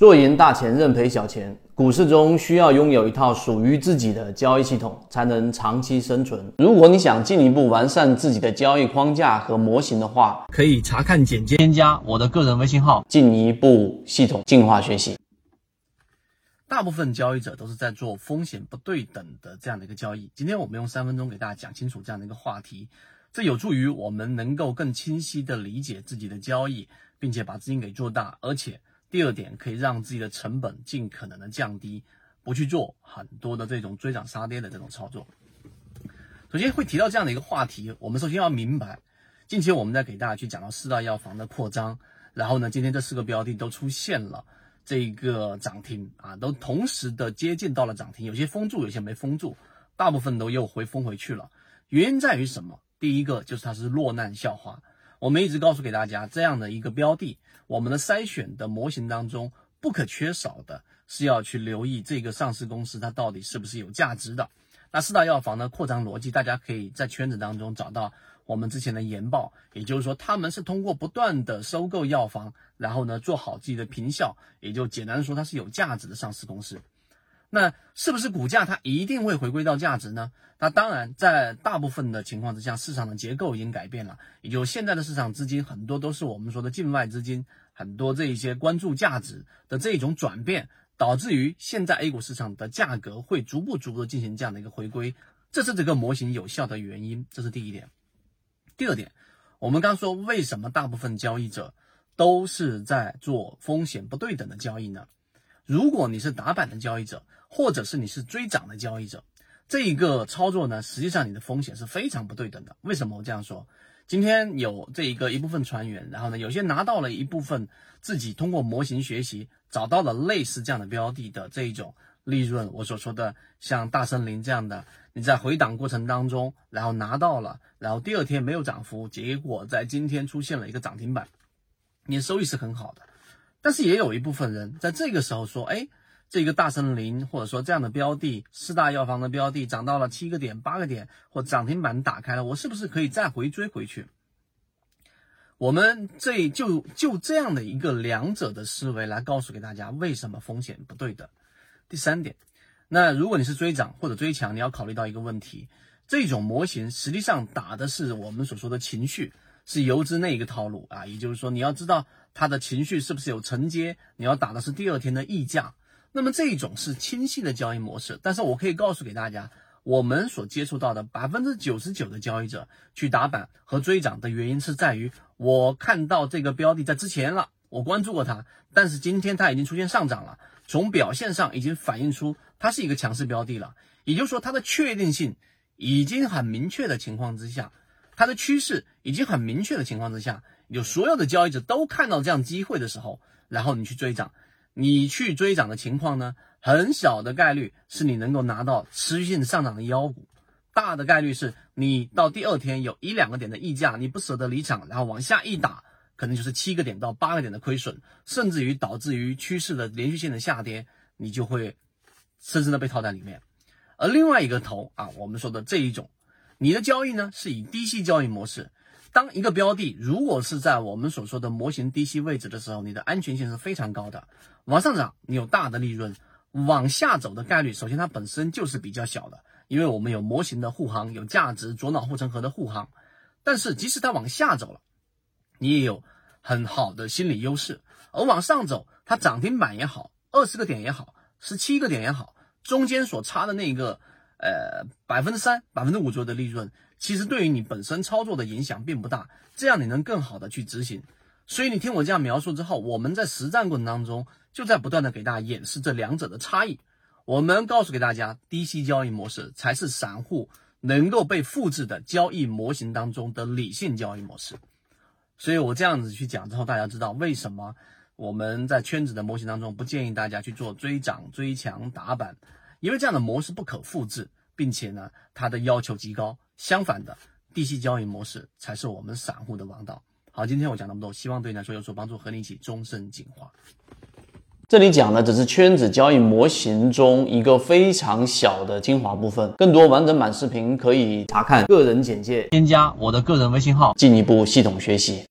做赢大钱，认赔小钱。股市中需要拥有一套属于自己的交易系统，才能长期生存。如果你想进一步完善自己的交易框架和模型的话，可以查看简介，添加我的个人微信号，进一步系统进化学习。大部分交易者都是在做风险不对等的这样的一个交易。今天我们用三分钟给大家讲清楚这样的一个话题，这有助于我们能够更清晰的理解自己的交易，并且把资金给做大，而且。第二点，可以让自己的成本尽可能的降低，不去做很多的这种追涨杀跌的这种操作。首先会提到这样的一个话题，我们首先要明白，近期我们在给大家去讲到四大药房的扩张，然后呢，今天这四个标的都出现了这个涨停啊，都同时的接近到了涨停，有些封住，有些没封住，大部分都又回封回去了。原因在于什么？第一个就是它是落难校花。我们一直告诉给大家，这样的一个标的，我们的筛选的模型当中不可缺少的是要去留意这个上市公司它到底是不是有价值的。那四大药房的扩张逻辑，大家可以在圈子当中找到我们之前的研报，也就是说他们是通过不断的收购药房，然后呢做好自己的平效，也就简单的说它是有价值的上市公司。那是不是股价它一定会回归到价值呢？那当然，在大部分的情况之下，市场的结构已经改变了，也就现在的市场资金很多都是我们说的境外资金，很多这一些关注价值的这种转变，导致于现在 A 股市场的价格会逐步逐步的进行这样的一个回归，这是这个模型有效的原因，这是第一点。第二点，我们刚说为什么大部分交易者都是在做风险不对等的交易呢？如果你是打板的交易者，或者是你是追涨的交易者，这一个操作呢，实际上你的风险是非常不对等的。为什么我这样说？今天有这一个一部分船员，然后呢，有些拿到了一部分自己通过模型学习找到了类似这样的标的的这一种利润。我所说的像大森林这样的，你在回档过程当中，然后拿到了，然后第二天没有涨幅，结果在今天出现了一个涨停板，你的收益是很好的。但是也有一部分人在这个时候说：“哎，这个大森林或者说这样的标的，四大药房的标的涨到了七个点、八个点，或涨停板打开了，我是不是可以再回追回去？”我们这就就这样的一个两者的思维来告诉给大家，为什么风险不对的。第三点，那如果你是追涨或者追强，你要考虑到一个问题：这种模型实际上打的是我们所说的情绪。是游资那一个套路啊，也就是说你要知道他的情绪是不是有承接，你要打的是第二天的溢价。那么这一种是清晰的交易模式，但是我可以告诉给大家，我们所接触到的百分之九十九的交易者去打板和追涨的原因是在于，我看到这个标的在之前了，我关注过它，但是今天它已经出现上涨了，从表现上已经反映出它是一个强势标的了，也就是说它的确定性已经很明确的情况之下。它的趋势已经很明确的情况之下，有所有的交易者都看到这样机会的时候，然后你去追涨，你去追涨的情况呢，很小的概率是你能够拿到持续性上涨的妖股，大的概率是你到第二天有一两个点的溢价，你不舍得离场，然后往下一打，可能就是七个点到八个点的亏损，甚至于导致于趋势的连续性的下跌，你就会深深的被套在里面。而另外一个头啊，我们说的这一种。你的交易呢是以低吸交易模式，当一个标的如果是在我们所说的模型低吸位置的时候，你的安全性是非常高的。往上涨你有大的利润，往下走的概率首先它本身就是比较小的，因为我们有模型的护航，有价值左脑护城河的护航。但是即使它往下走了，你也有很好的心理优势。而往上走，它涨停板也好，二十个点也好，十七个点也好，中间所差的那个。呃，百分之三、百分之五左右的利润，其实对于你本身操作的影响并不大，这样你能更好的去执行。所以你听我这样描述之后，我们在实战过程当中就在不断的给大家演示这两者的差异。我们告诉给大家，低息交易模式才是散户能够被复制的交易模型当中的理性交易模式。所以我这样子去讲之后，大家知道为什么我们在圈子的模型当中不建议大家去做追涨、追强、打板。因为这样的模式不可复制，并且呢，它的要求极高。相反的，低息交易模式才是我们散户的王道。好，今天我讲那么多，希望对你来说有所帮助，和你一起终身进化。这里讲的只是圈子交易模型中一个非常小的精华部分，更多完整版视频可以查看个人简介，添加我的个人微信号，进一步系统学习。